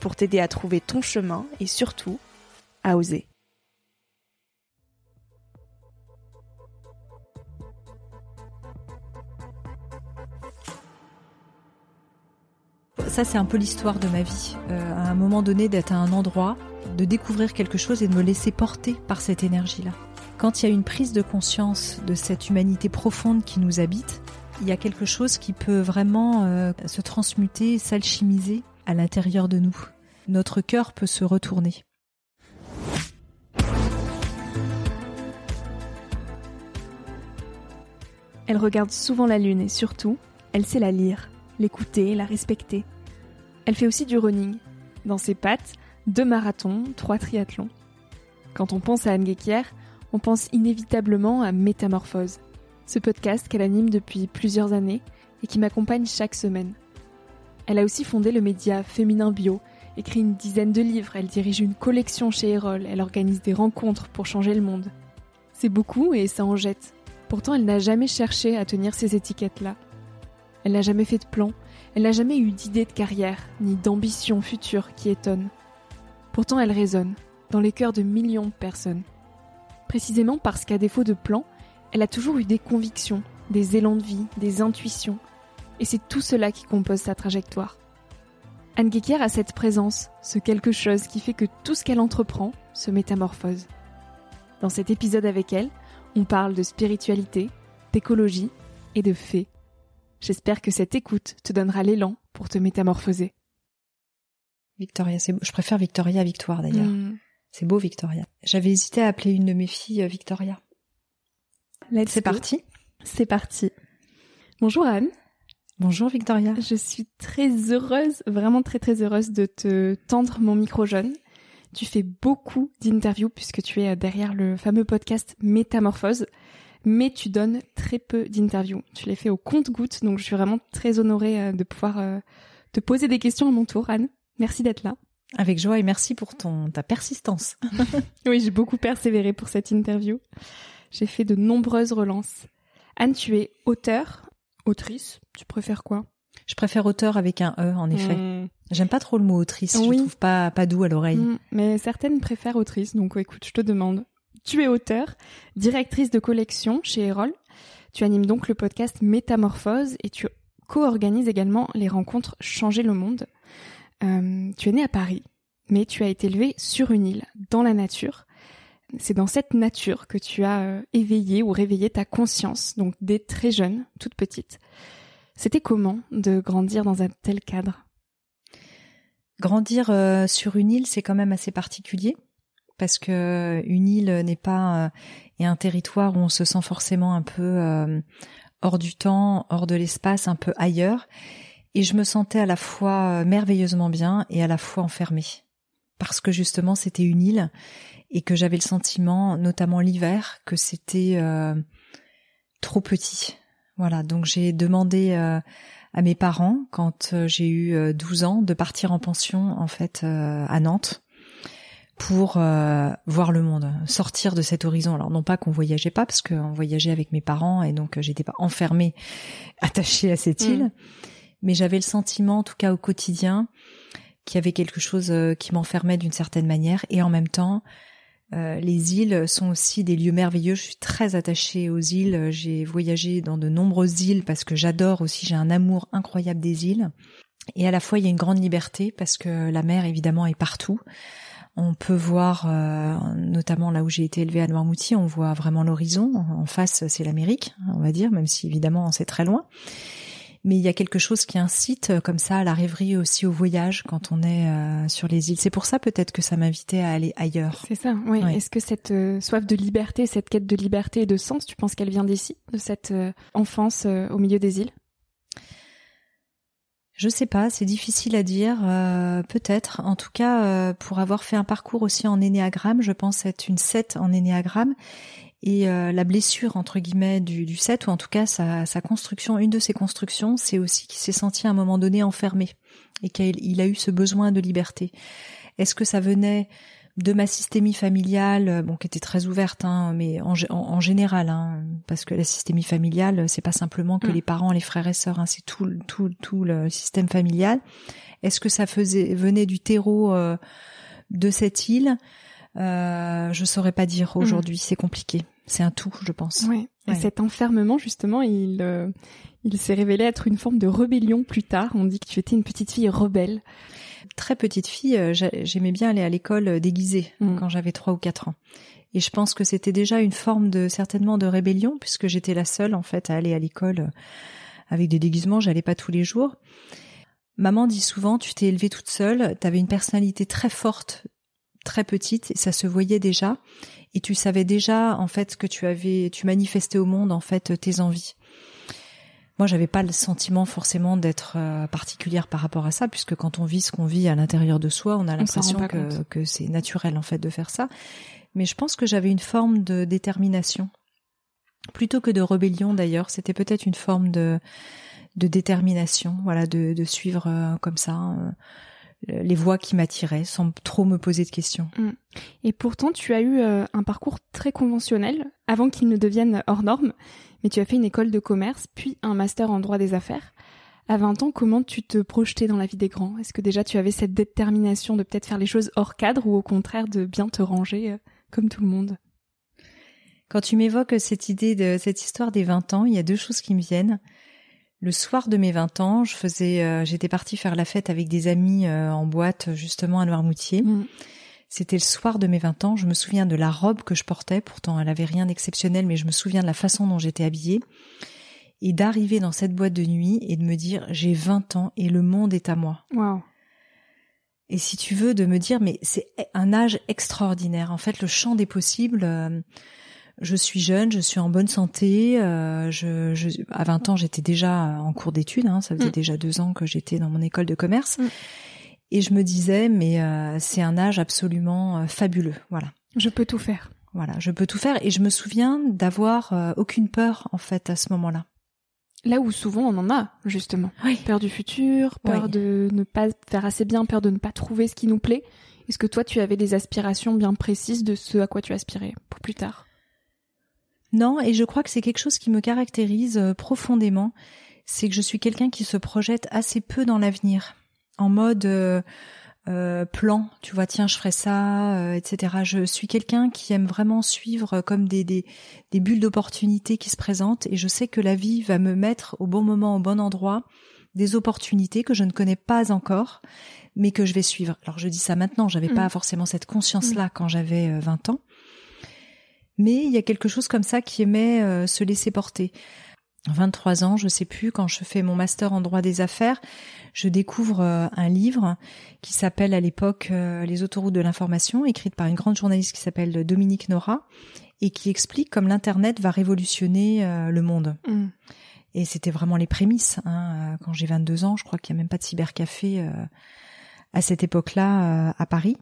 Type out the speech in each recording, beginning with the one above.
pour t'aider à trouver ton chemin et surtout à oser. Ça, c'est un peu l'histoire de ma vie. Euh, à un moment donné, d'être à un endroit, de découvrir quelque chose et de me laisser porter par cette énergie-là. Quand il y a une prise de conscience de cette humanité profonde qui nous habite, il y a quelque chose qui peut vraiment euh, se transmuter, s'alchimiser à l'intérieur de nous notre cœur peut se retourner. Elle regarde souvent la lune et surtout, elle sait la lire, l'écouter, la respecter. Elle fait aussi du running. Dans ses pattes, deux marathons, trois triathlons. Quand on pense à Anne Guéquier, on pense inévitablement à Métamorphose, ce podcast qu'elle anime depuis plusieurs années et qui m'accompagne chaque semaine. Elle a aussi fondé le média Féminin Bio, écrit une dizaine de livres, elle dirige une collection chez Erol, elle organise des rencontres pour changer le monde. C'est beaucoup et ça en jette. Pourtant, elle n'a jamais cherché à tenir ces étiquettes-là. Elle n'a jamais fait de plan, elle n'a jamais eu d'idée de carrière, ni d'ambition future qui étonne. Pourtant, elle résonne, dans les cœurs de millions de personnes. Précisément parce qu'à défaut de plan, elle a toujours eu des convictions, des élans de vie, des intuitions. Et c'est tout cela qui compose sa trajectoire. Anne Guéquière a cette présence, ce quelque chose qui fait que tout ce qu'elle entreprend se métamorphose. Dans cet épisode avec elle, on parle de spiritualité, d'écologie et de fées. J'espère que cette écoute te donnera l'élan pour te métamorphoser. Victoria, c'est beau. Je préfère Victoria à Victoire d'ailleurs. Hmm. C'est beau Victoria. J'avais hésité à appeler une de mes filles euh, Victoria. C'est parti. C'est parti. Bonjour Anne. Bonjour Victoria. Je suis très heureuse, vraiment très très heureuse de te tendre mon micro jeune. Tu fais beaucoup d'interviews puisque tu es derrière le fameux podcast Métamorphose, mais tu donnes très peu d'interviews. Tu les fais au compte-goutte, donc je suis vraiment très honorée euh, de pouvoir euh, te poser des questions à mon tour, Anne. Merci d'être là. Avec joie et merci pour ton ta persistance. oui, j'ai beaucoup persévéré pour cette interview. J'ai fait de nombreuses relances. Anne, tu es auteur, Autrice, tu préfères quoi? Je préfère auteur avec un E, en effet. Hmm. J'aime pas trop le mot autrice, je trouve pas, pas doux à l'oreille. Hmm, mais certaines préfèrent autrice, donc écoute, je te demande. Tu es auteur, directrice de collection chez Erol. Tu animes donc le podcast Métamorphose et tu co-organises également les rencontres Changer le monde. Euh, tu es né à Paris, mais tu as été élevé sur une île, dans la nature. C'est dans cette nature que tu as euh, éveillé ou réveillé ta conscience, donc dès très jeune, toute petite. C'était comment de grandir dans un tel cadre? Grandir euh, sur une île, c'est quand même assez particulier parce que une île n'est pas et euh, un territoire où on se sent forcément un peu hors du temps, hors de l'espace, un peu ailleurs. Et je me sentais à la fois euh, merveilleusement bien et à la fois enfermée. Parce que justement c'était une île et que j'avais le sentiment, notamment l'hiver, que c'était euh, trop petit. Voilà, donc j'ai demandé euh, à mes parents, quand j'ai eu 12 ans, de partir en pension en fait à Nantes pour euh, voir le monde, sortir de cet horizon. Alors non pas qu'on voyageait pas, parce qu'on voyageait avec mes parents et donc euh, j'étais pas enfermée, attachée à cette île, mm. mais j'avais le sentiment, en tout cas au quotidien, qu'il y avait quelque chose euh, qui m'enfermait d'une certaine manière et en même temps. Les îles sont aussi des lieux merveilleux. Je suis très attachée aux îles. J'ai voyagé dans de nombreuses îles parce que j'adore aussi. J'ai un amour incroyable des îles. Et à la fois, il y a une grande liberté parce que la mer, évidemment, est partout. On peut voir, euh, notamment là où j'ai été élevée à Noirmoutier, on voit vraiment l'horizon. En face, c'est l'Amérique, on va dire, même si évidemment c'est très loin. Mais il y a quelque chose qui incite euh, comme ça à la rêverie aussi au voyage quand on est euh, sur les îles. C'est pour ça peut-être que ça m'invitait à aller ailleurs. C'est ça, oui. Est-ce que cette soif de liberté, cette quête de liberté et de sens, tu penses qu'elle vient d'ici, de cette enfance au milieu des îles? Je sais pas, c'est difficile à dire, euh, peut-être. En tout cas, euh, pour avoir fait un parcours aussi en énéagramme, je pense être une 7 en énéagramme. Et euh, la blessure, entre guillemets, du, du 7, ou en tout cas sa, sa construction, une de ses constructions, c'est aussi qu'il s'est senti à un moment donné enfermé et qu'il a eu ce besoin de liberté. Est-ce que ça venait de ma systémie familiale, euh, bon, qui était très ouverte, hein, mais en, en, général, hein, parce que la systémie familiale, c'est pas simplement que mm. les parents, les frères et sœurs, hein, c'est tout, tout, tout le système familial. Est-ce que ça faisait venait du terreau euh, de cette île? Euh, Je saurais pas dire mm. aujourd'hui, c'est compliqué. C'est un tout, je pense. Oui. Et cet enfermement, justement, il, euh, il s'est révélé être une forme de rébellion plus tard. On dit que tu étais une petite fille rebelle très petite fille, euh, j'aimais bien aller à l'école euh, déguisée mm. quand j'avais trois ou quatre ans. Et je pense que c'était déjà une forme de certainement de rébellion puisque j'étais la seule en fait à aller à l'école avec des déguisements. J'allais pas tous les jours. Maman dit souvent, tu t'es élevée toute seule, tu avais une personnalité très forte, très petite, et ça se voyait déjà. Et tu savais déjà en fait que tu avais, tu manifestais au monde en fait tes envies. Moi, j'avais pas le sentiment forcément d'être euh, particulière par rapport à ça, puisque quand on vit ce qu'on vit à l'intérieur de soi, on a l'impression que, que c'est naturel en fait de faire ça. Mais je pense que j'avais une forme de détermination, plutôt que de rébellion d'ailleurs. C'était peut-être une forme de de détermination, voilà, de, de suivre euh, comme ça. Euh, les voies qui m'attiraient sans trop me poser de questions. Mm. Et pourtant, tu as eu un parcours très conventionnel avant qu'il ne devienne hors norme mais tu as fait une école de commerce, puis un master en droit des affaires. À 20 ans, comment tu te projetais dans la vie des grands? Est-ce que déjà tu avais cette détermination de peut-être faire les choses hors cadre ou au contraire de bien te ranger euh, comme tout le monde? Quand tu m'évoques cette idée de cette histoire des 20 ans, il y a deux choses qui me viennent. Le soir de mes 20 ans, je faisais, euh, j'étais partie faire la fête avec des amis euh, en boîte justement à Noirmoutier. Mmh. C'était le soir de mes 20 ans. Je me souviens de la robe que je portais. Pourtant, elle avait rien d'exceptionnel, mais je me souviens de la façon dont j'étais habillée. Et d'arriver dans cette boîte de nuit et de me dire, j'ai 20 ans et le monde est à moi. Wow. Et si tu veux, de me dire, mais c'est un âge extraordinaire. En fait, le champ des possibles, euh, je suis jeune, je suis en bonne santé. Euh, je, je, à 20 ans, j'étais déjà en cours d'études. Hein, ça faisait mm. déjà deux ans que j'étais dans mon école de commerce. Mm. Et je me disais, mais euh, c'est un âge absolument euh, fabuleux. Voilà. Je peux tout faire. Voilà, je peux tout faire. Et je me souviens d'avoir euh, aucune peur en fait à ce moment-là. Là où souvent on en a justement. Peur du futur, peur de ne pas faire assez bien, peur de ne pas trouver ce qui nous plaît. Est-ce que toi tu avais des aspirations bien précises de ce à quoi tu aspirais pour plus tard? Non, et je crois que c'est quelque chose qui me caractérise profondément. C'est que je suis quelqu'un qui se projette assez peu dans l'avenir en mode euh, euh, plan, tu vois, tiens, je ferai ça, euh, etc. Je suis quelqu'un qui aime vraiment suivre comme des, des, des bulles d'opportunités qui se présentent et je sais que la vie va me mettre au bon moment, au bon endroit, des opportunités que je ne connais pas encore, mais que je vais suivre. Alors je dis ça maintenant, j'avais pas mm. forcément cette conscience-là mm. quand j'avais 20 ans. Mais il y a quelque chose comme ça qui aimait se laisser porter. 23 ans, je sais plus, quand je fais mon master en droit des affaires, je découvre euh, un livre qui s'appelle à l'époque euh, Les autoroutes de l'information, écrite par une grande journaliste qui s'appelle Dominique Nora, et qui explique comme l'Internet va révolutionner euh, le monde. Mm. Et c'était vraiment les prémices. Hein. Quand j'ai 22 ans, je crois qu'il n'y a même pas de cybercafé euh, à cette époque-là euh, à Paris.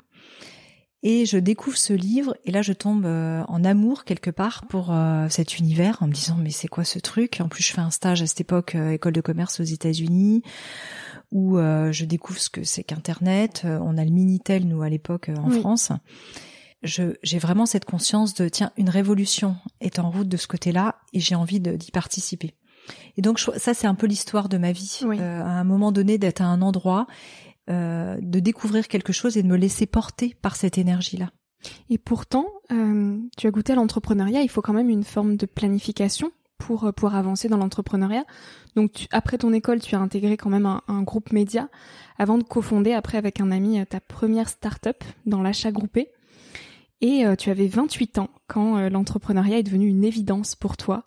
Et je découvre ce livre et là je tombe euh, en amour quelque part pour cet univers en me disant mais c'est quoi ce truc? En plus je fais un stage à cette époque école de commerce aux États-Unis où je découvre ce que c'est qu'Internet. On a le Minitel nous à l'époque en France. j'ai vraiment cette conscience de tiens une révolution est en route de ce côté-là et j'ai envie d'y participer. Et donc ça, c'est un peu l'histoire de ma vie. Euh, à un moment donné, d'être à un endroit, euh, de découvrir quelque chose et de me laisser porter par cette énergie-là. Et pourtant, euh, tu as goûté à l'entrepreneuriat. Il faut quand même une forme de planification pour pour avancer dans l'entrepreneuriat. Donc après ton école, tu as intégré quand même un, groupe média avant de cofonder après avec un ami ta première start-up dans l'achat groupé. Et tu avais 28 ans quand l'entrepreneuriat est devenu une évidence pour toi.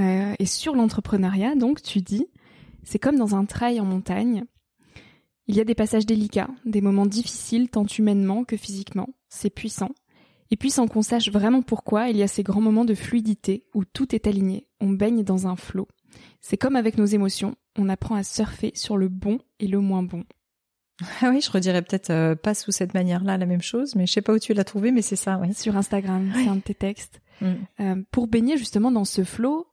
Euh, et sur l'entrepreneuriat, donc, tu dis, c'est comme dans un trail en montagne. Il y a des passages délicats, des moments difficiles tant humainement que physiquement. C'est puissant. Et puis sans qu'on sache vraiment pourquoi, il y a ces grands moments de fluidité où tout est aligné, on baigne dans un flot. C'est comme avec nos émotions, on apprend à surfer sur le bon et le moins bon. Ah oui, je redirais peut-être euh, pas sous cette manière-là la même chose, mais je sais pas où tu l'as trouvé, mais c'est ça, oui. Sur Instagram, c'est un de tes textes. Mm. Euh, pour baigner justement dans ce flot,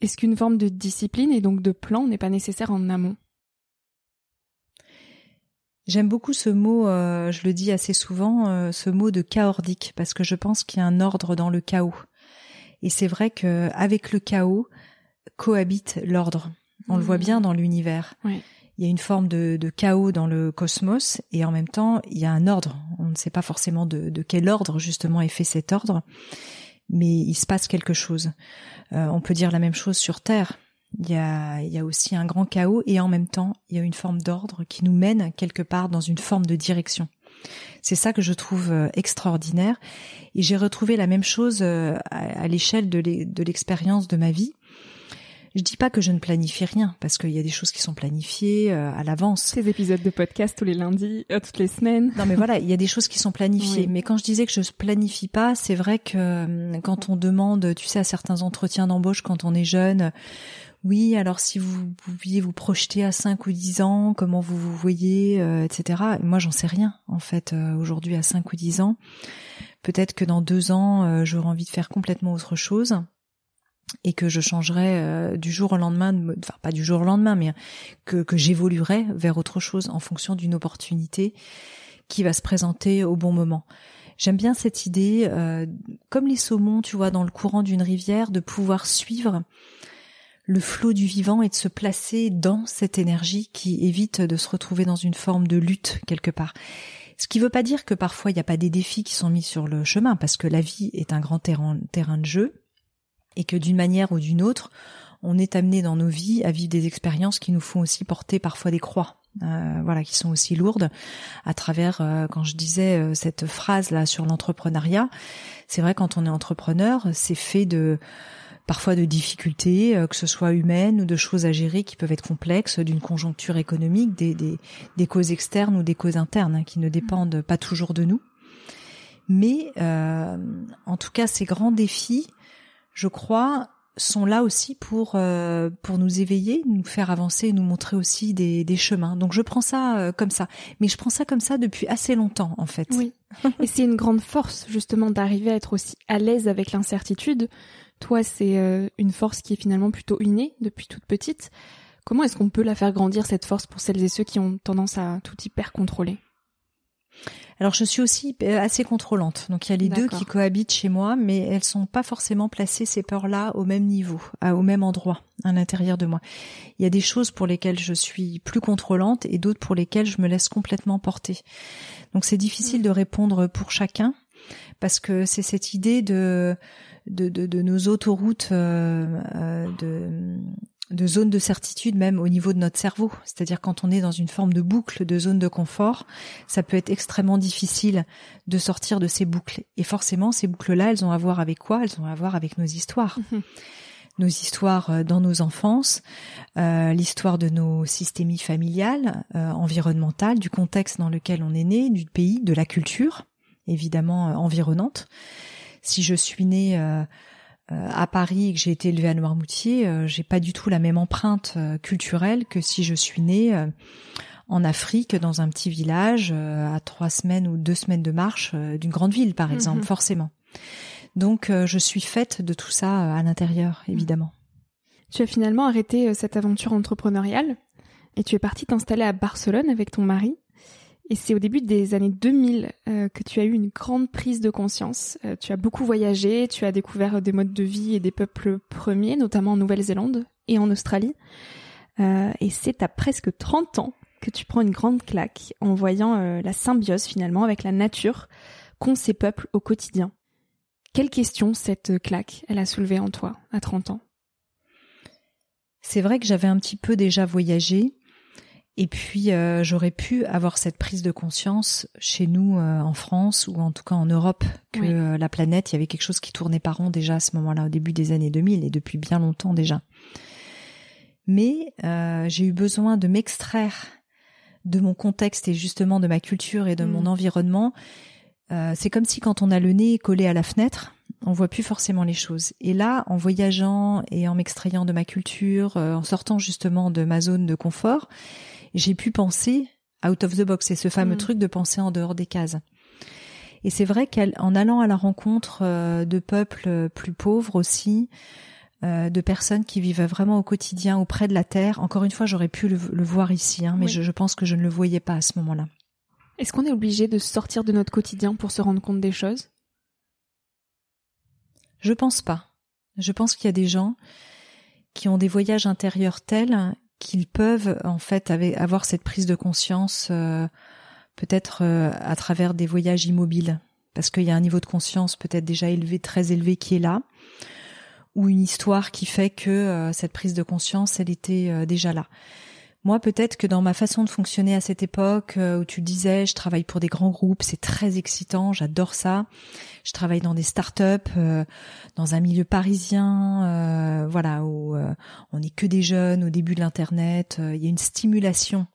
est-ce qu'une forme de discipline et donc de plan n'est pas nécessaire en amont? J'aime beaucoup ce mot, euh, je le dis assez souvent, euh, ce mot de chaordique, parce que je pense qu'il y a un ordre dans le chaos. Et c'est vrai que avec le chaos cohabite l'ordre. On le voit mmh. bien dans l'univers. Il y a une forme de, chaos dans le cosmos et en même temps il y a un ordre. On ne sait pas forcément de, de quel ordre justement est fait cet ordre, mais il se passe quelque chose. Euh, on peut dire la même chose sur Terre. Il y, a, y a aussi un grand chaos et en même temps, il y a une forme d'ordre qui nous mène quelque part dans une forme de direction. C'est ça que je trouve euh, extraordinaire. Et j'ai retrouvé la même chose euh, à l'échelle de l'expérience de ma vie. Je dis pas que je ne planifie rien parce qu'il y a des choses qui sont planifiées euh, à l'avance. Ces épisodes de podcast tous les lundis, euh, toutes les semaines. Non mais voilà, il y a des choses qui sont planifiées. Mais quand je disais que je planifie pas, c'est vrai que quand on demande, tu sais, à certains entretiens d'embauche quand on est jeune, oui, alors si vous pouviez vous projeter à 5 ou 10 ans, comment vous vous voyez, etc. Moi, j'en sais rien, en fait, aujourd'hui à 5 ou 10 ans. Peut-être que dans deux ans, j'aurai envie de faire complètement autre chose et que je changerais euh, du jour au lendemain, enfin pas du jour au lendemain, mais que, que j'évoluerais vers autre chose en fonction d'une opportunité qui va se présenter au bon moment. J'aime bien cette idée, euh, comme les saumons, tu vois, dans le courant d'une rivière, de pouvoir suivre le flot du vivant et de se placer dans cette énergie qui évite de se retrouver dans une forme de lutte quelque part. Ce qui ne veut pas dire que parfois il n'y a pas des défis qui sont mis sur le chemin, parce que la vie est un grand terrain, de jeu, et que d'une manière ou d'une autre, on est amené dans nos vies à vivre des expériences qui nous font aussi porter parfois des croix. Euh, voilà, qui sont aussi lourdes à travers, euh, quand je disais euh, cette phrase là sur l'entrepreneuriat, c'est vrai quand on est entrepreneur, c'est fait de parfois de difficultés, que ce soit humaines ou de choses à gérer qui peuvent être complexes, d'une conjoncture économique, des, des, des, causes externes ou des causes internes hein, qui ne dépendent pas toujours de nous. Mais en tout cas, ces grands défis, je crois, sont là aussi pour euh, pour nous éveiller, nous faire avancer, nous montrer aussi des, des chemins. Donc je prends ça euh, comme ça, mais je prends ça comme ça depuis assez longtemps en fait. Oui. Et c'est une grande force justement d'arriver à être aussi à l'aise avec l'incertitude. Toi, c'est euh, une force qui est finalement plutôt innée depuis toute petite. Comment est-ce qu'on peut la faire grandir cette force pour celles et ceux qui ont tendance à tout hyper contrôler? Alors je suis aussi euh, assez contrôlante, donc il y a les deux qui cohabitent chez moi, mais elles sont pas forcément placées ces peurs-là au même niveau, au même endroit à l'intérieur de moi. Il y a des choses pour lesquelles je suis plus contrôlante et d'autres pour lesquelles je me laisse complètement porter. Donc c'est difficile de répondre pour chacun parce que c'est cette idée de de, de, nos autoroutes euh, euh, de de zone de certitude même au niveau de notre cerveau. C'est-à-dire quand on est dans une forme de boucle, de zone de confort, ça peut être extrêmement difficile de sortir de ces boucles. Et forcément, ces boucles-là, elles ont à voir avec quoi? Elles ont à voir avec nos histoires. Mhm. Nos histoires euh, dans nos enfances, euh, l'histoire de nos systémies familiales, euh, environnementales, du contexte dans lequel on est né, du pays, de la culture, évidemment environnante. Si je suis née à Paris et que j'ai été élevée à Noirmoutier, j'ai pas du tout la même empreinte culturelle que si je suis née en Afrique, dans un petit village, à trois semaines ou deux semaines de marche d'une grande ville, par exemple, mhm. forcément. Donc, je suis faite de tout ça à l'intérieur, évidemment. Tu as finalement arrêté cette aventure entrepreneuriale et tu es partie t'installer à Barcelone avec ton mari. Et c'est au début des années 2000 euh, que tu as eu une grande prise de conscience. Euh, tu as beaucoup voyagé, tu as découvert des modes de vie et des peuples premiers, notamment en Nouvelle-Zélande et en Australie. Euh, et c'est à presque 30 ans que tu prends une grande claque en voyant la symbiose finalement avec la nature qu'ont ces peuples au quotidien. Quelle question cette claque elle a soulevée en toi à 30 ans? C'est vrai que j'avais un petit peu déjà voyagé, et puis euh, j'aurais pu avoir cette prise de conscience chez nous euh, en France ou en tout cas en Europe que euh, la planète, il y avait quelque chose qui tournait pas rond déjà à ce moment-là au début des années 2000 et depuis bien longtemps déjà. Mais j'ai eu besoin de m'extraire de mon contexte et justement de ma culture et de mon mm. environnement. c'est comme si quand on a le nez collé à la fenêtre, on voit plus forcément les choses. Et là, en voyageant et en m'extrayant de ma culture, en sortant justement de ma zone de confort, j'ai pu penser out of the box. C'est ce fameux mm. truc de penser en dehors des cases. Et c'est vrai qu'en allant à la rencontre euh, de peuples plus pauvres aussi, euh, de personnes qui vivent vraiment au quotidien auprès de la terre. Encore une fois, j'aurais pu le, voir ici, hein, mais je, je, pense que je ne le voyais pas à ce moment-là. Est-ce qu'on est obligé de sortir de notre quotidien pour se rendre compte des choses? Je pense pas. Je pense qu'il y a des gens qui ont des voyages intérieurs tels qu'ils peuvent en fait avoir cette prise de conscience euh, peut-être euh, à travers des voyages immobiles. Parce qu'il y a un niveau de conscience peut-être déjà élevé très élevé qui est là ou une histoire qui fait que euh, cette prise de conscience elle était déjà là moi, peut-être que dans ma façon de fonctionner à cette époque, euh, où tu disais, je travaille pour des grands groupes, c'est très excitant, j'adore ça. Je travaille dans des start-up, euh, dans un milieu parisien, euh, voilà, où on n'est que des jeunes au début de l'internet. Il y a une stimulation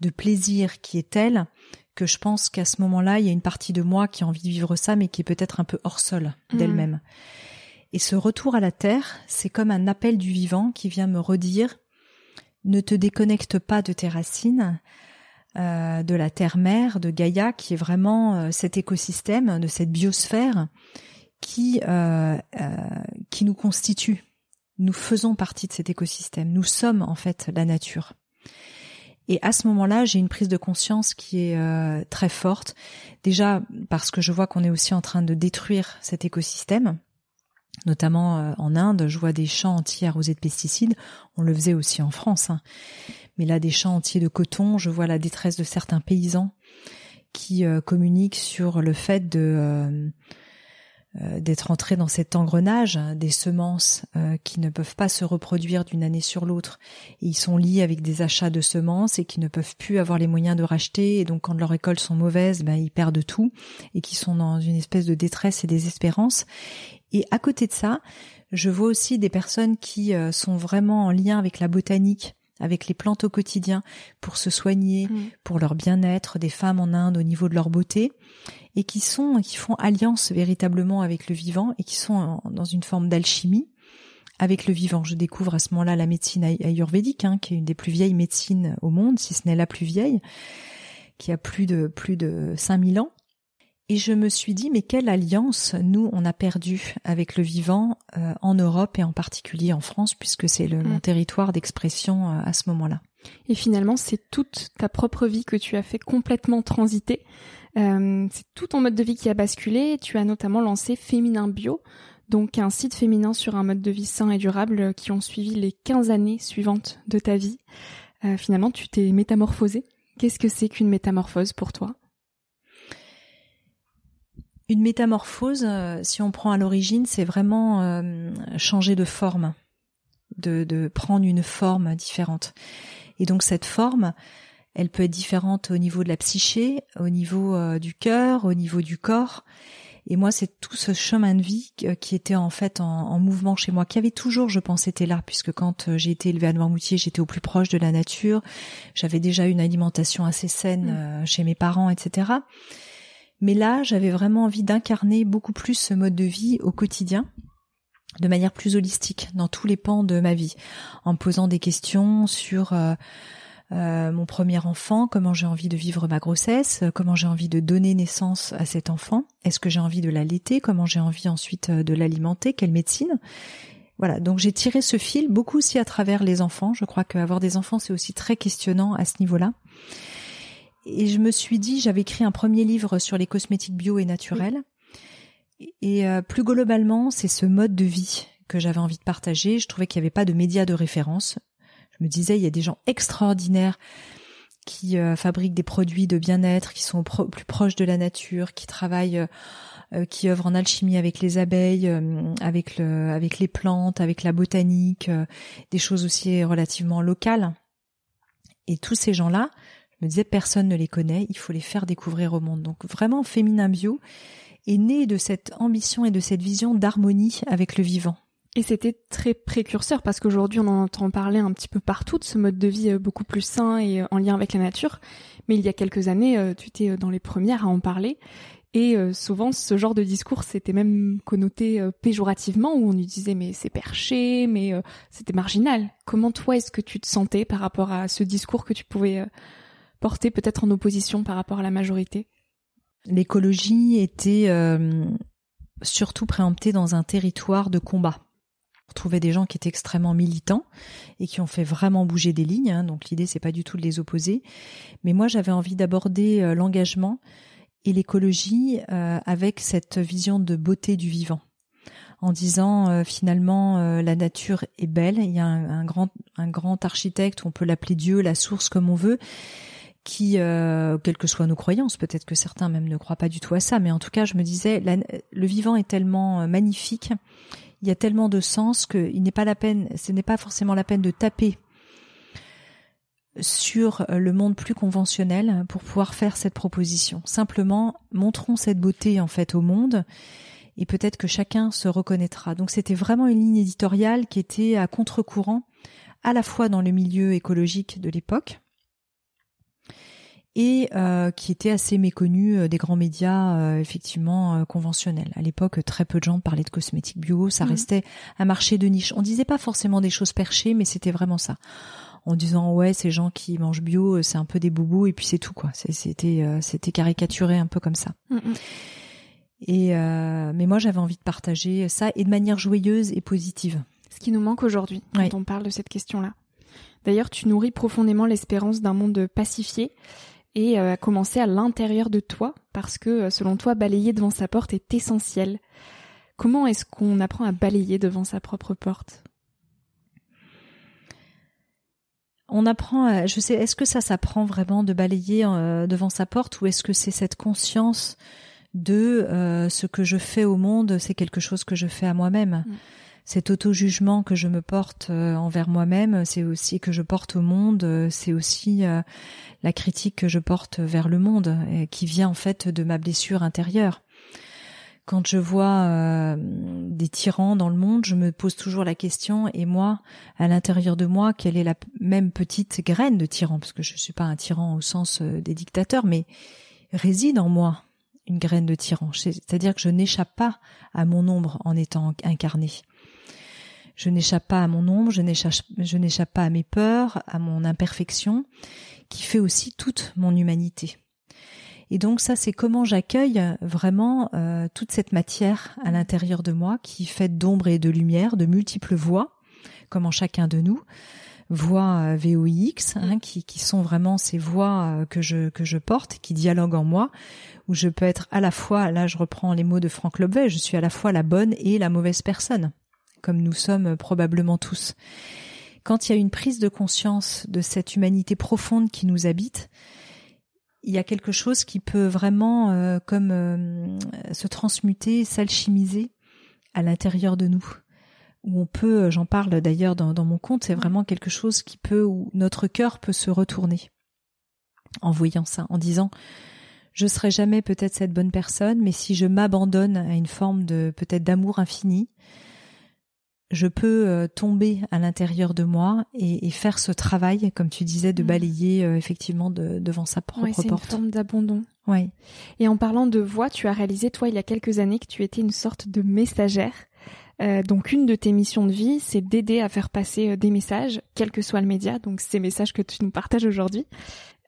de plaisir qui est telle que je pense qu'à ce moment-là, il y a une partie de moi qui a envie de vivre ça, mais qui est peut-être un peu hors sol mmh. d'elle-même. Et ce retour à la terre, c'est comme un appel du vivant qui vient me redire ne te déconnecte pas de tes racines, euh, de la terre-mère, de Gaïa, qui est vraiment euh, cet écosystème, de cette biosphère qui, euh, qui nous constitue. Nous faisons partie de cet écosystème. Nous sommes en fait la nature. Et à ce moment-là, j'ai une prise de conscience qui est très forte. Déjà parce que je vois qu'on est aussi en train de détruire cet écosystème notamment euh, en Inde, je vois des champs entiers arrosés de pesticides. On le faisait aussi en France, hein. mais là des champs entiers de coton. Je vois la détresse de certains paysans qui euh, communiquent sur le fait de euh, d'être entrés dans cet engrenage hein, des semences qui ne peuvent pas se reproduire d'une année sur l'autre. Ils sont liés avec des achats de semences et qui ne peuvent plus avoir les moyens de racheter. Et donc quand leurs récoltes sont mauvaises, ben, ils perdent tout et qui sont dans une espèce de détresse et désespérance. Et à côté de ça, je vois aussi des personnes qui euh, sont vraiment en lien avec la botanique, avec les plantes au quotidien, pour se soigner, mm. pour leur bien-être, des femmes en Inde au niveau de leur beauté, et qui sont, qui font alliance véritablement avec le vivant et qui sont dans une forme d'alchimie avec le vivant. Je découvre à ce moment-là la médecine ayurvédique, hein, qui est une des plus vieilles médecines au monde, si ce n'est la plus vieille, qui a plus de plus de 5000 ans et je me suis dit, mais quelle alliance nous, on a perdu avec le vivant euh, en Europe et en particulier en France, puisque c'est le, mon mm. territoire d'expression euh, à ce moment-là. Et finalement, c'est toute ta propre vie que tu as fait complètement transiter. Euh, c'est tout ton mode de vie qui a basculé. Tu as notamment lancé Féminin Bio, donc un site féminin sur un mode de vie sain et durable qui ont suivi les 15 années suivantes de ta vie. finalement, tu t'es métamorphosée. Qu'est-ce que c'est qu'une métamorphose pour toi? Une métamorphose, euh, si on prend à l'origine, c'est vraiment euh, changer de forme, de, de, prendre une forme différente. Et donc cette forme, elle peut être différente au niveau de la psyché, au niveau euh, du cœur, au niveau du corps. Et moi, c'est tout ce chemin de vie qui était en fait en, mouvement chez moi, qui avait toujours, je pense, été là, puisque quand j'ai été élevée à Noirmoutier, j'étais au plus proche de la nature. J'avais déjà une alimentation assez saine mmh. chez mes parents, etc. Mais là, j'avais vraiment envie d'incarner beaucoup plus ce mode de vie au quotidien. de manière plus holistique dans tous les pans de ma vie, en posant des questions sur euh, euh, mon premier enfant, comment j'ai envie de vivre ma grossesse, comment j'ai envie de donner naissance à cet enfant, est-ce que j'ai envie de l'allaiter, comment j'ai envie ensuite euh, de l'alimenter, quelle médecine. Voilà, donc j'ai tiré ce fil beaucoup aussi à travers les enfants. Je crois qu'avoir des enfants, c'est aussi très questionnant à ce niveau-là. Et je me suis dit, j'avais écrit un premier livre sur les cosmétiques bio et naturels. Et euh, plus globalement, c'est ce mode de vie que j'avais envie de partager. Je trouvais qu'il n'y avait pas de médias de référence. Je me disais, il y a des gens extraordinaires qui euh, fabriquent des produits de bien-être, qui sont plus proches de la nature, qui travaillent, euh, qui œuvrent en alchimie avec les abeilles, avec le, avec les plantes, avec la botanique, des choses aussi relativement locales. Et tous ces gens-là, me disais, personne ne les connaît, il faut les faire découvrir au monde. Donc vraiment, féminin bio, est né de cette ambition et de cette vision d'harmonie avec le vivant. Et c'était très précurseur parce qu'aujourd'hui on en entend parler un petit peu partout de ce mode de vie euh, beaucoup plus sain et euh, en lien avec la nature. Mais il y a quelques années, euh, tu étais dans les premières à en parler. Et souvent, ce genre de discours, c'était même connoté péjorativement, où on lui disait mais c'est perché, mais c'était marginal. Comment toi, est-ce que tu te sentais par rapport à ce discours que tu pouvais peut-être en opposition par rapport à la majorité l'écologie était euh, surtout préemptée dans un territoire de combat. On trouvait des gens qui étaient extrêmement militants et qui ont fait vraiment bouger des lignes. Hein, donc l'idée c'est pas du tout de les opposer, mais moi j'avais envie d'aborder euh, l'engagement et l'écologie euh, avec cette vision de beauté du vivant, en disant finalement la nature est belle. Il y a un, grand un grand architecte, on peut l'appeler Dieu, la source comme on veut, qui, euh, quelles que soient nos croyances, peut-être que certains même ne croient pas du tout à ça, mais en tout cas, je me disais, le vivant est tellement euh, magnifique, il y a tellement de sens qu'il n'est pas la peine, ce n'est pas forcément la peine de taper sur euh, le monde plus conventionnel pour pouvoir faire cette proposition. Simplement, montrons cette beauté en fait au monde et peut-être que chacun se reconnaîtra. Donc c'était vraiment une ligne éditoriale qui était à contre-courant, à la fois dans le milieu écologique de l'époque, et euh, qui était assez méconnu euh, des grands médias euh, effectivement conventionnels. À l'époque, très peu de gens parlaient de cosmétiques bio, ça mmh. restait un marché de niche. On disait pas forcément des choses perchées, mais c'était vraiment ça. En disant ouais, ces gens qui mangent bio, c'est un peu des boubous et puis c'est tout quoi. C'était c'était caricaturé un peu comme ça. Mmh, mmh. Et mais moi j'avais envie de partager ça et de manière joyeuse et positive. Ce qui nous manque aujourd'hui quand on parle de cette question-là. D'ailleurs, tu nourris profondément l'espérance d'un monde pacifié et euh, à commencer à l'intérieur de toi parce que euh, selon toi balayer devant sa porte est essentiel. Comment est-ce qu'on apprend à balayer devant sa propre porte? On apprend, je sais, est-ce que ça s'apprend vraiment de balayer euh, devant sa porte ou est-ce que c'est cette conscience de ce que je fais au monde, c'est quelque chose que je fais à moi-même? Mm cet auto-jugement que je me porte euh, envers moi-même, c'est aussi que je porte au monde, euh, c'est aussi euh, la critique que je porte vers le monde, qui vient en fait de ma blessure intérieure. Quand je vois des tyrans dans le monde, je me pose toujours la question, et moi, à l'intérieur de moi, quelle est la même petite graine de tyran, parce que je ne suis pas un tyran au sens des dictateurs, mais réside en moi une graine de tyran. C'est-à-dire que je n'échappe pas à mon ombre en étant incarné. Je n'échappe pas à mon ombre, je n'échappe pas à mes peurs, à mon imperfection, qui fait aussi toute mon humanité. Et donc ça, c'est comment j'accueille vraiment euh, toute cette matière à l'intérieur de moi, qui fait d'ombre et de lumière, de multiples voix, comme en chacun de nous, voix euh, VOIX, hein, qui, qui sont vraiment ces voix euh, que je que je porte, qui dialoguent en moi, où je peux être à la fois, là je reprends les mots de Franck Lobvet, je suis à la fois la bonne et la mauvaise personne comme nous sommes probablement tous. Quand il y a une prise de conscience de cette humanité profonde qui nous habite, il y a quelque chose qui peut vraiment euh, comme euh, se transmuter, s'alchimiser à l'intérieur de nous. Où on peut, j'en parle d'ailleurs dans, dans, mon compte, c'est vraiment quelque chose qui peut, où notre cœur peut se retourner en voyant ça, en disant je serai jamais peut-être cette bonne personne, mais si je m'abandonne à une forme de peut-être d'amour infini, je peux euh, tomber à l'intérieur de moi et, faire ce travail, comme tu disais, de mm. balayer euh, effectivement devant sa propre porte. C'est une forme d'abandon. Oui. Et en parlant de voix, tu as réalisé toi il y a quelques années que tu étais une sorte de messagère Euh, donc une de tes missions de vie, c'est d'aider à faire passer euh, des messages, quel que soit le média, donc ces messages que tu nous partages aujourd'hui.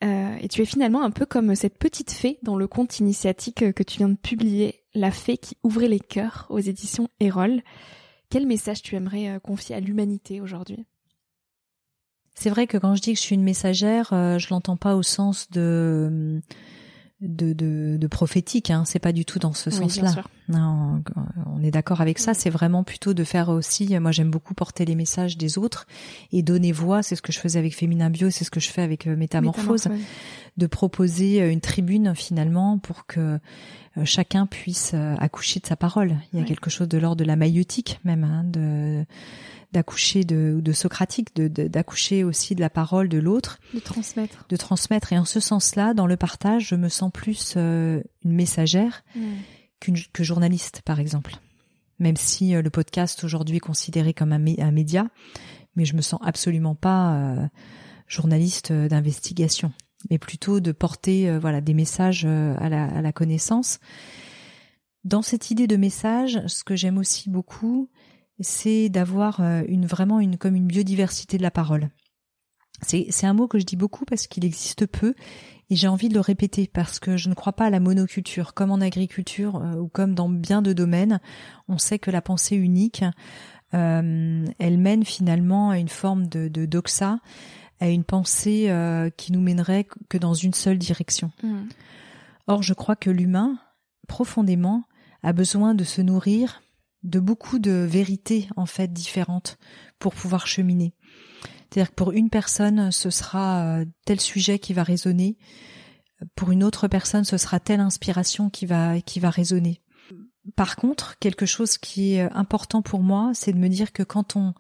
Euh, et tu es finalement un peu comme cette petite fée dans le conte initiatique que tu viens de publier, La fée qui ouvrait les cœurs aux éditions Erol. Quel message tu aimerais confier à l'humanité aujourd'hui? C'est vrai que quand je dis que je suis une messagère, je l'entends pas au sens de de, de, de prophétique, hein. c'est pas du tout dans ce sens-là. Non, on est d'accord avec ça. C'est vraiment plutôt de faire aussi. Moi, j'aime beaucoup porter les messages des autres et donner voix. C'est ce que je faisais avec Féminin Bio, c'est ce que je fais avec euh, Métamorphose, de proposer euh, une tribune finalement pour que euh, chacun puisse accoucher de sa parole. Il y a quelque chose de l'ordre de la maïeutique même, hein, de d'accoucher de, de socratique, de, d'accoucher aussi de la parole de l'autre, de transmettre, de transmettre. Et en ce sens-là, dans le partage, je me sens plus euh, une messagère qu'une que journaliste, par exemple. Même si euh, le podcast aujourd'hui est considéré comme un, un, média, mais je me sens absolument pas euh, journaliste d'investigation, mais plutôt de porter voilà des messages à la, à la connaissance. Dans cette idée de message, ce que j'aime aussi beaucoup, c'est d'avoir euh, une vraiment une comme une biodiversité de la parole. C'est c'est un mot que je dis beaucoup parce qu'il existe peu et j'ai envie de le répéter parce que je ne crois pas à la monoculture comme en agriculture euh, ou comme dans bien de domaines, on sait que la pensée unique euh, elle mène finalement à une forme de, de doxa, à une pensée qui nous mènerait que dans une seule direction. Mmh. Or, je crois que l'humain, profondément, a besoin de se nourrir de beaucoup de vérités en fait différentes pour pouvoir cheminer. C'est-à-dire que pour une personne, ce sera euh, tel sujet qui va résonner, pour une autre personne, ce sera telle inspiration qui va qui va résonner. Par contre, quelque chose qui est important pour moi, c'est de me dire que quand on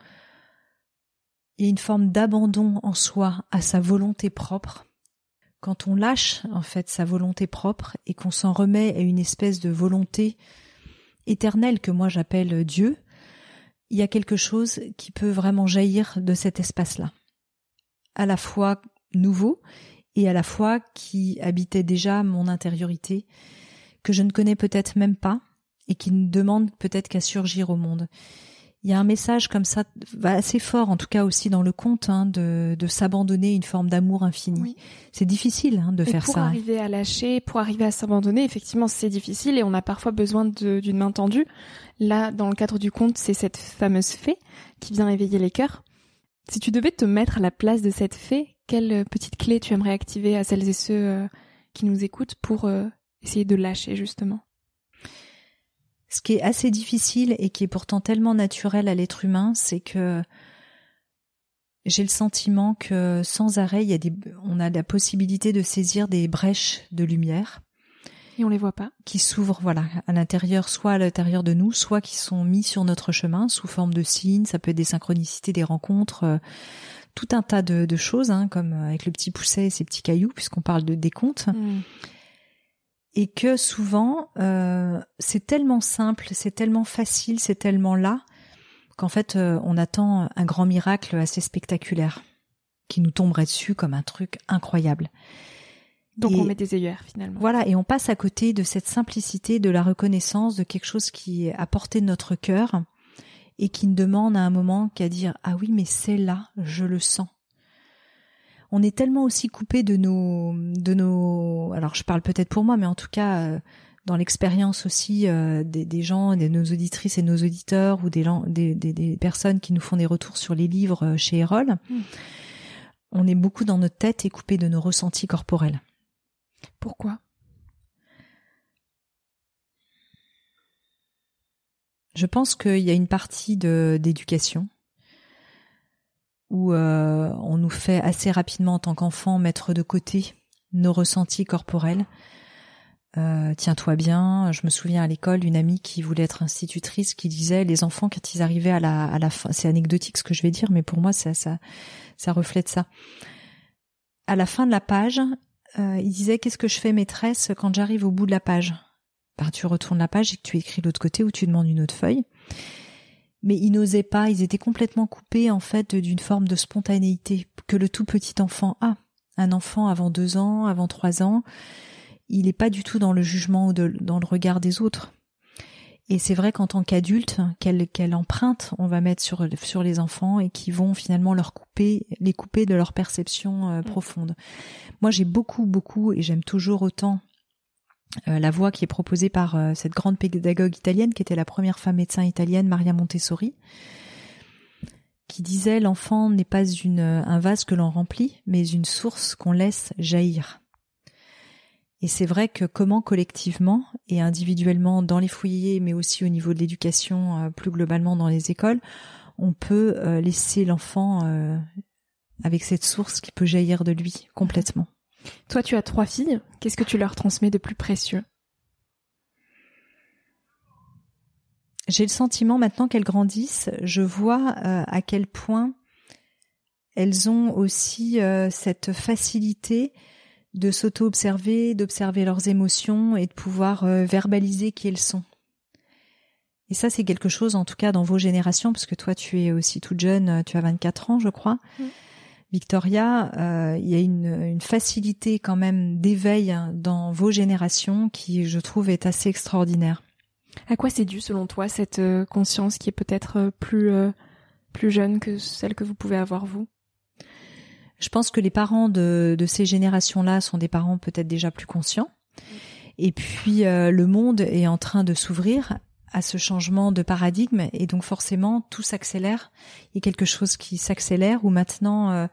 a une forme d'abandon en soi à sa volonté propre, quand on lâche en fait sa volonté propre et qu'on s'en remet à une espèce de volonté éternel que moi j'appelle Dieu, il y a quelque chose qui peut vraiment jaillir de cet espace-là. À la fois nouveau et à la fois qui habitait déjà mon intériorité, que je ne connais peut-être même pas et qui ne demande peut-être qu'à surgir au monde il y a un message comme ça assez fort, en tout cas aussi dans le conte, hein, de, de s'abandonner une forme d'amour infini. C'est difficile hein, de faire ça. Pour arriver à lâcher, pour arriver à s'abandonner, effectivement, c'est difficile et on a parfois besoin d'une main tendue. Là, dans le cadre du conte, c'est cette fameuse fée qui vient éveiller les cœurs. Si tu devais te mettre à la place de cette fée, quelle petite clé tu aimerais activer à celles et ceux euh, qui nous écoutent pour euh, essayer de lâcher justement? Ce qui est assez difficile et qui est pourtant tellement naturel à l'être humain, c'est que j'ai le sentiment que sans arrêt, il y a des, on a la possibilité de saisir des brèches de lumière. Et on les voit pas. Qui s'ouvrent, voilà, à l'intérieur, soit à l'intérieur de nous, soit qui sont mis sur notre chemin sous forme de signes. Ça peut être des synchronicités, des rencontres, euh, tout un tas de, choses, hein, comme avec le petit pousset et ses petits cailloux, puisqu'on parle de décompte. Et que souvent euh, c'est tellement simple, c'est tellement facile, c'est tellement là qu'en fait euh, on attend un grand miracle assez spectaculaire qui nous tomberait dessus comme un truc incroyable. Donc on met des œillères finalement. Voilà, et on passe à côté de cette simplicité, de la reconnaissance de quelque chose qui est à portée de notre cœur et qui ne demande à un moment qu'à dire ah oui mais c'est là, je le sens on est tellement aussi coupé de nos de nos alors je parle peut-être pour moi mais en tout cas euh, dans l'expérience aussi euh, des, gens, de nos auditrices et nos auditeurs ou des, des, personnes qui nous font des retours sur les livres euh, chez Erol, mm. on est beaucoup dans notre tête et coupé de nos ressentis corporels. Pourquoi? Je pense qu'il y a une partie d'éducation où euh, on nous fait assez rapidement en tant qu'enfant mettre de côté nos ressentis corporels. Euh, Tiens-toi bien. Je me souviens à l'école d'une amie qui voulait être institutrice qui disait les enfants quand ils arrivaient à la, fin, c'est anecdotique ce que je vais dire, mais pour moi ça ça ça reflète ça. À la fin de la page, euh, il disait qu'est-ce que je fais maîtresse quand j'arrive au bout de la page? Ben, tu retournes la page et que tu écris l'autre côté ou tu demandes une autre feuille mais ils n'osaient pas, ils étaient complètement coupés en fait d'une forme de spontanéité que le tout petit enfant a. Un enfant avant deux ans, avant trois ans, il n'est pas du tout dans le jugement ou dans le regard des autres. Et c'est vrai qu'en tant qu'adulte, quelle, quelle empreinte on va mettre sur, sur les enfants et qui vont finalement leur couper, les couper de leur perception euh, mm. profonde. Moi, j'ai beaucoup, beaucoup, et j'aime toujours autant euh, la voie qui est proposée par euh, cette grande pédagogue italienne qui était la première femme médecin italienne, Maria Montessori, qui disait l'enfant n'est pas une, un vase que l'on remplit, mais une source qu'on laisse jaillir. Et c'est vrai que comment collectivement et individuellement dans les foyers, mais aussi au niveau de l'éducation euh, plus globalement dans les écoles, on peut euh, laisser l'enfant euh, avec cette source qui peut jaillir de lui complètement. Toi, tu as trois filles. Qu'est-ce que tu leur transmets de plus précieux? J'ai le sentiment maintenant qu'elles grandissent, je vois à quel point elles ont aussi cette facilité de s'auto-observer, d'observer leurs émotions et de pouvoir euh, verbaliser qui elles sont. Et ça, c'est quelque chose, en tout cas, dans vos générations, parce que toi, tu es aussi toute jeune, euh, tu as 24 ans, je crois. Victoria, euh, il y a une, facilité quand même d'éveil hein, dans vos générations qui, je trouve, est assez extraordinaire. À quoi c'est dû, selon toi, cette conscience qui est peut-être plus plus jeune que celle que vous pouvez avoir vous? Je pense que les parents de, de ces générations-là sont des parents peut-être déjà plus conscients. Et puis euh, le monde est en train de s'ouvrir à ce changement de paradigme et donc forcément tout s'accélère. Il y a quelque chose qui s'accélère où maintenant euh,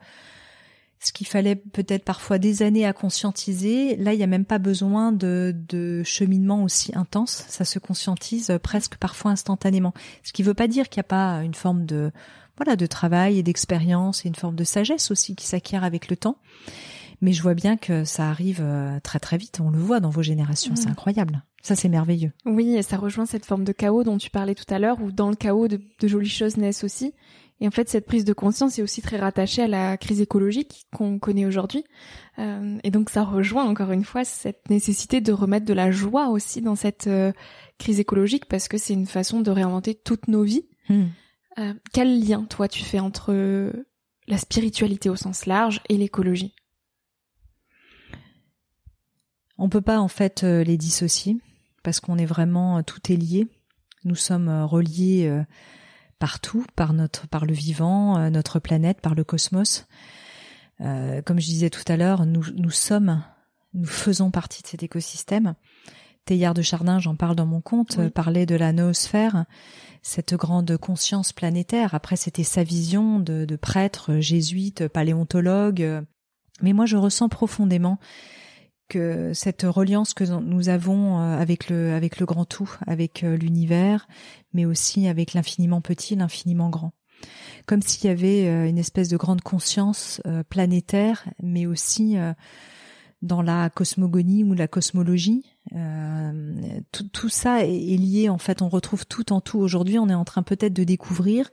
ce qu'il fallait peut-être parfois des années à conscientiser, là il n'y a même pas besoin de, de cheminement aussi intense, ça se conscientise presque parfois instantanément. Ce qui ne veut pas dire qu'il n'y a pas une forme de voilà de travail et d'expérience et une forme de sagesse aussi qui s'acquiert avec le temps. Mais je vois bien que ça arrive euh, très très vite. On le voit dans vos générations, c'est incroyable. Ça, c'est merveilleux. Oui, et ça rejoint cette forme de chaos dont tu parlais tout à l'heure, où dans le chaos, de, jolies choses naissent aussi. Et en fait, cette prise de conscience est aussi très rattachée à la crise écologique qu'on connaît aujourd'hui. Euh, et donc, ça rejoint encore une fois cette nécessité de remettre de la joie aussi dans cette euh, crise écologique, parce que c'est une façon de réinventer toutes nos vies. Hmm. Euh, quel lien, toi, tu fais entre la spiritualité au sens large et l'écologie? On peut pas en fait les dissocier parce qu'on est vraiment euh, tout est lié. Nous sommes reliés partout par notre par le vivant, notre planète, par le cosmos. comme je disais tout à l'heure, nous nous sommes, nous faisons partie de cet écosystème. Théillard de Chardin, j'en parle dans mon conte, parlait de la noosphère, cette grande conscience planétaire. Après, c'était sa vision de, de prêtre, jésuite, paléontologue. Mais moi, je ressens profondément que cette reliance que nous avons euh, avec le grand tout, avec euh, l'univers, mais aussi avec l'infiniment petit, l'infiniment grand. Comme s'il y avait euh, une espèce de grande conscience planétaire, mais aussi dans la cosmogonie ou la cosmologie. Tout, tout, ça est, lié, en fait, on retrouve tout en tout. Aujourd'hui, on est en train peut-être de découvrir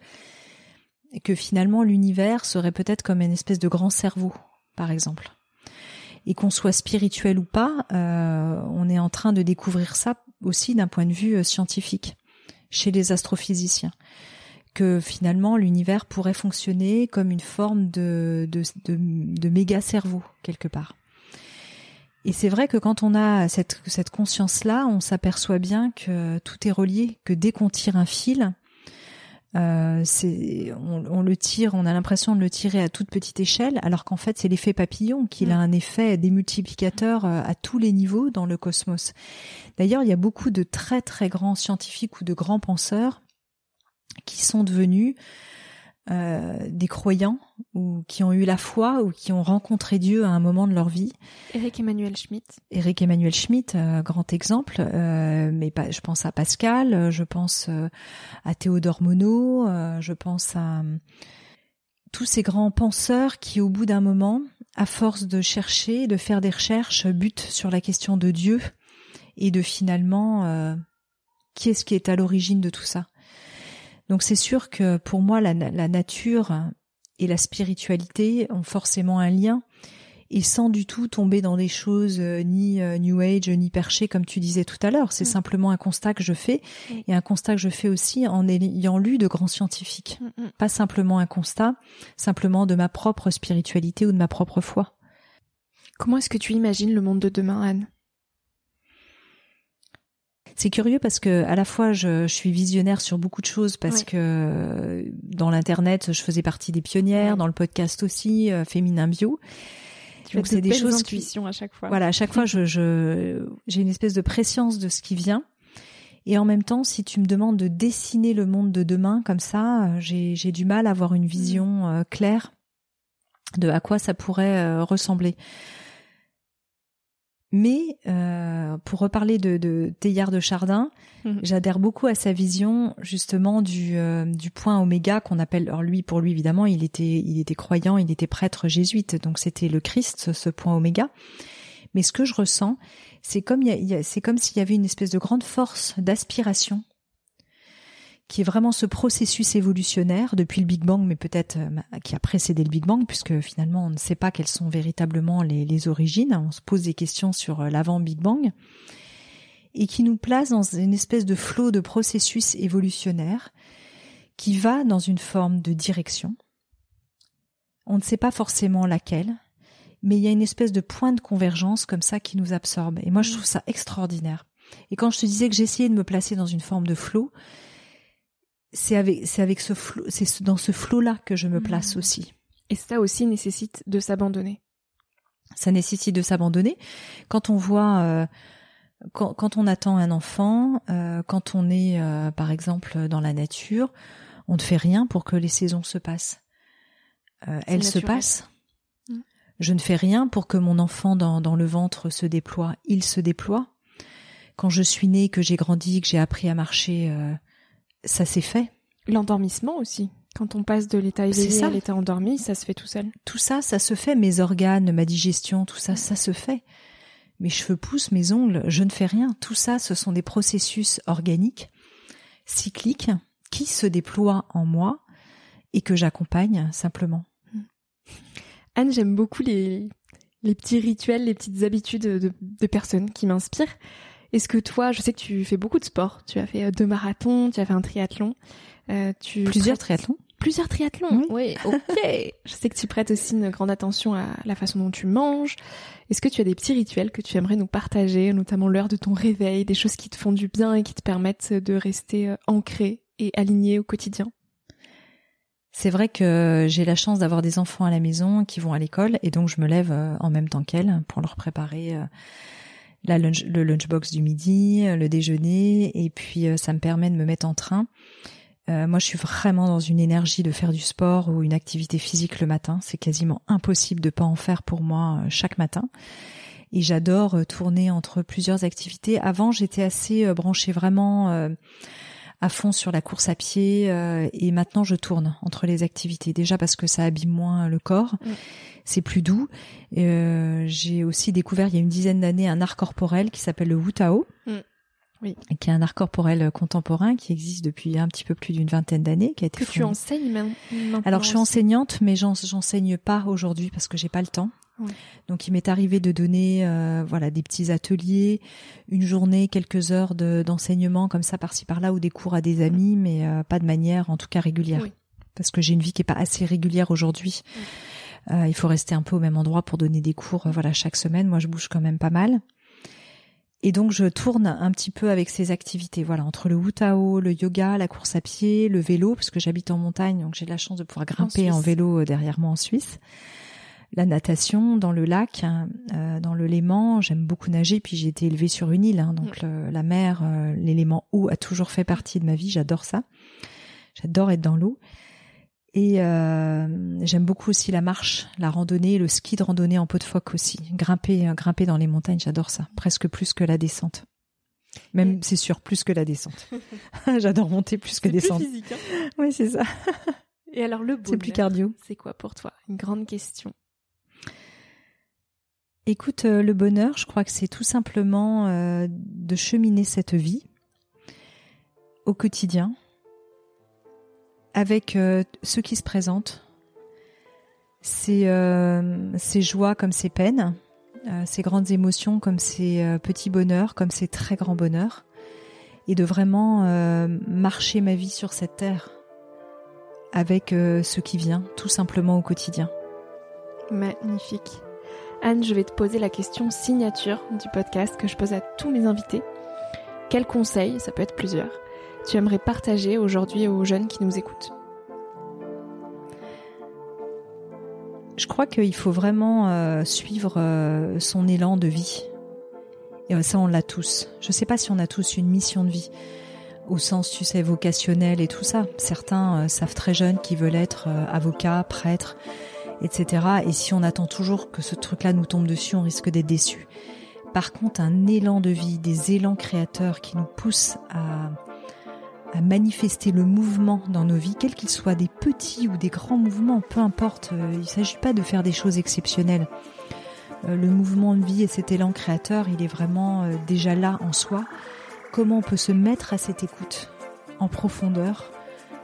que finalement l'univers serait peut-être comme une espèce de grand cerveau, par exemple. Et qu'on soit spirituel ou pas, euh, on est en train de découvrir ça aussi d'un point de vue euh, scientifique chez les astrophysiciens que finalement l'univers pourrait fonctionner comme une forme de, de, de, de méga cerveau quelque part. Et c'est vrai que quand on a cette, cette conscience-là, on s'aperçoit bien que tout est relié, que dès qu'on tire un fil, euh, c'est, on, le tire, on a l'impression de le tirer à toute petite échelle, alors qu'en fait c'est l'effet papillon, qu'il a un effet démultiplicateur euh, à tous les niveaux dans le cosmos. D'ailleurs, il y a beaucoup de très très grands scientifiques ou de grands penseurs qui sont devenus euh, des croyants ou qui ont eu la foi ou qui ont rencontré Dieu à un moment de leur vie. Eric Emmanuel Schmitt. Eric Emmanuel Schmitt, euh, grand exemple. Euh, mais pas, je pense à Pascal, je pense à Théodore Monod, je pense à tous ces grands penseurs qui, au bout d'un moment, à force de chercher, de faire des recherches, butent sur la question de Dieu et de finalement qui est-ce qui est à l'origine de tout ça? Donc c'est sûr que pour moi, la, nature et la spiritualité ont forcément un lien et sans du tout tomber dans des choses euh, ni euh, New Age ni perché comme tu disais tout à l'heure. C'est mm. simplement un constat que je fais et un constat que je fais aussi en ayant lu de grands scientifiques. Mm, mm. Pas simplement un constat, simplement de ma propre spiritualité ou de ma propre foi. Comment est-ce que tu imagines le monde de demain, Anne? C'est curieux parce que à la fois je, je, suis visionnaire sur beaucoup de choses parce que dans l'internet je faisais partie des pionnières, dans le podcast aussi euh, féminin bio. Donc c'est des choses intuitions à chaque fois. Voilà, à chaque fois je j'ai une espèce de préscience de ce qui vient. Et en même temps, si tu me demandes de dessiner le monde de demain comme ça, euh, j'ai du mal à avoir une vision mm. euh, claire de à quoi ça pourrait ressembler. Mais euh, pour reparler de, de Théillard de Chardin, mhm. j'adhère beaucoup à sa vision justement du, euh, du point oméga qu'on appelle. Alors lui, pour lui évidemment, il était il était croyant, il était prêtre jésuite, donc c'était le Christ, ce point oméga. Mais ce que je ressens, c'est comme c'est comme s'il y avait une espèce de grande force d'aspiration qui est vraiment ce processus évolutionnaire depuis le Big Bang, mais peut-être euh, qui a précédé le Big Bang, puisque finalement on ne sait pas quelles sont véritablement les, origines. On se pose des questions sur euh, l'avant Big Bang et qui nous place dans une espèce de flot de processus évolutionnaire qui va dans une forme de direction. On ne sait pas forcément laquelle, mais il y a une espèce de point de convergence comme ça qui nous absorbe. Et moi, je trouve ça extraordinaire. Et quand je te disais que j'essayais de me placer dans une forme de flot, c'est avec c'est avec ce flot, c'est dans ce flot là que je me place mmh. aussi. Et ça aussi nécessite de s'abandonner. Ça nécessite de s'abandonner. Quand on voit, euh, quand, quand, on attend un enfant, euh, quand on est euh, par exemple dans la nature, on ne fait rien pour que les saisons se passent. elles se passent. Mmh. Je ne fais rien pour que mon enfant dans, dans le ventre se déploie. Il se déploie. Quand je suis née, que j'ai grandi, que j'ai appris à marcher ça s'est fait. L'endormissement aussi. Quand on passe de l'état éveillé à l'état endormi, ça se fait tout seul. Tout ça, ça se fait. Mes organes, ma digestion, tout ça, ça se fait. Mes cheveux poussent, mes ongles, je ne fais rien. Tout ça, ce sont des processus organiques, cycliques, qui se déploient en moi et que j'accompagne simplement. Anne, j'aime beaucoup les, les petits rituels, les petites habitudes de, de personnes qui m'inspirent. Est-ce que toi, je sais que tu fais beaucoup de sport, tu as fait euh, deux marathons, tu as fait un triathlon, euh, tu plusieurs triathlons, plusieurs triathlons. Oui, ok. je sais que tu prêtes aussi une grande attention à la façon dont tu manges. Est-ce que tu as des petits rituels que tu aimerais nous partager, notamment l'heure de ton réveil, des choses qui te font du bien et qui te permettent de rester euh, ancré et aligné au quotidien? C'est vrai que j'ai la chance d'avoir des enfants à la maison qui vont à l'école et donc je me lève en même temps qu'elles pour leur préparer la lunch, le lunchbox du midi, le déjeuner, et puis euh, ça me permet de me mettre en train. Euh, moi, je suis vraiment dans une énergie de faire du sport ou une activité physique le matin. C'est quasiment impossible de pas en faire pour moi euh, chaque matin. Et j'adore tourner entre plusieurs activités. Avant, j'étais assez branchée vraiment à fond sur la course à pied et maintenant je tourne entre les activités. Déjà parce que ça abîme moins le corps. C'est plus doux. Euh, j'ai aussi découvert il y a une dizaine d'années un art corporel qui s'appelle le Wu Tao. Mm. Oui. Qui est un art corporel contemporain qui existe depuis un petit peu plus d'une vingtaine d'années, qui a été que tu enseignes maintenant. Alors je suis enseignante, mais j'enseigne pas aujourd'hui parce que j'ai pas le temps. Donc il m'est arrivé de donner euh, voilà des petits ateliers, une journée, quelques heures d'enseignement comme ça par-ci par-là ou des cours à des amis, mais euh, pas de manière en tout cas régulière. Parce que j'ai une vie qui est pas assez régulière aujourd'hui. Euh, il faut rester un peu au même endroit pour donner des cours, euh, voilà, chaque semaine. Moi, je bouge quand même pas mal. Et donc je tourne un petit peu avec ces activités, voilà, entre le Wutao, le yoga, la course à pied, le vélo, parce que j'habite en montagne, donc j'ai la chance de pouvoir grimper en, vélo euh, derrière moi en Suisse. La natation dans le lac, dans le Léman, j'aime beaucoup nager, puis j'ai été élevée sur une île, hein, donc mm. la mer, l'élément eau a toujours fait partie de ma vie, j'adore ça. J'adore être dans l'eau. Et euh, j'aime beaucoup aussi la marche, la randonnée, le ski de randonnée en pot de phoque aussi. Grimper, euh, grimper dans les montagnes, j'adore ça. Presque plus que la descente. Même, c'est sûr, plus que la descente. j'adore monter plus que descendre. Plus physique, hein oui, c'est ça. Et alors le C'est plus cardio. C'est quoi pour toi? Une grande question. Écoute, euh, le bonheur, je crois que c'est tout simplement de cheminer cette vie au quotidien avec euh, ceux qui se présentent, ces, euh, joies comme ces peines, euh, grandes émotions comme ces euh, petits bonheurs, comme ces très grands bonheurs, et de vraiment marcher ma vie sur cette terre avec ce qui vient, tout simplement au quotidien. Magnifique. Anne, je vais te poser la question signature du podcast que je pose à tous mes invités. quel conseil, ça peut être plusieurs, tu aimerais partager aujourd'hui aux jeunes qui nous écoutent Je crois qu'il faut vraiment euh, suivre euh, son élan de vie. Et euh, ça, on l'a tous. Je ne sais pas si on a tous une mission de vie au sens, tu sais, vocationnel et tout ça. Certains savent très jeunes qu'ils veulent être avocats, prêtres, etc. Et si on attend toujours que ce truc-là nous tombe dessus, on risque d'être déçu. Par contre, un élan de vie, des élans créateurs qui nous poussent à à manifester le mouvement dans nos vies, quels qu'ils soient, des petits ou des grands mouvements, peu importe. Euh, il ne s'agit pas de faire des choses exceptionnelles. Euh, le mouvement de vie et cet élan créateur, il est vraiment euh, déjà là en soi. Comment on peut se mettre à cette écoute en profondeur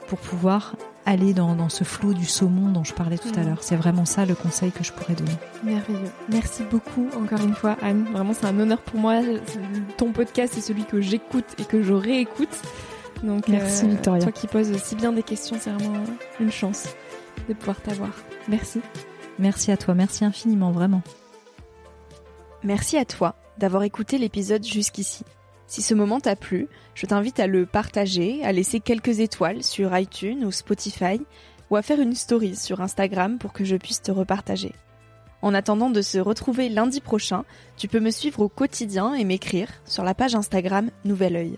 pour pouvoir aller dans, ce flot du saumon dont je parlais tout à l'heure? C'est vraiment ça le conseil que je pourrais donner. Merveilleux. Merci beaucoup encore une fois Anne. Vraiment c'est un honneur pour moi. Ton podcast c'est celui que j'écoute et que je réécoute. Donc, Merci euh, Victoria. Toi qui poses si bien des questions, c'est vraiment une chance de pouvoir t'avoir. Merci. Merci à toi, merci infiniment, vraiment. Merci à toi d'avoir écouté l'épisode jusqu'ici. Si ce moment t'a plu, je t'invite à le partager, à laisser quelques étoiles sur iTunes ou Spotify, ou à faire une story sur Instagram pour que je puisse te repartager. En attendant de se retrouver lundi prochain, tu peux me suivre au quotidien et m'écrire sur la page Instagram Nouvel Oeil.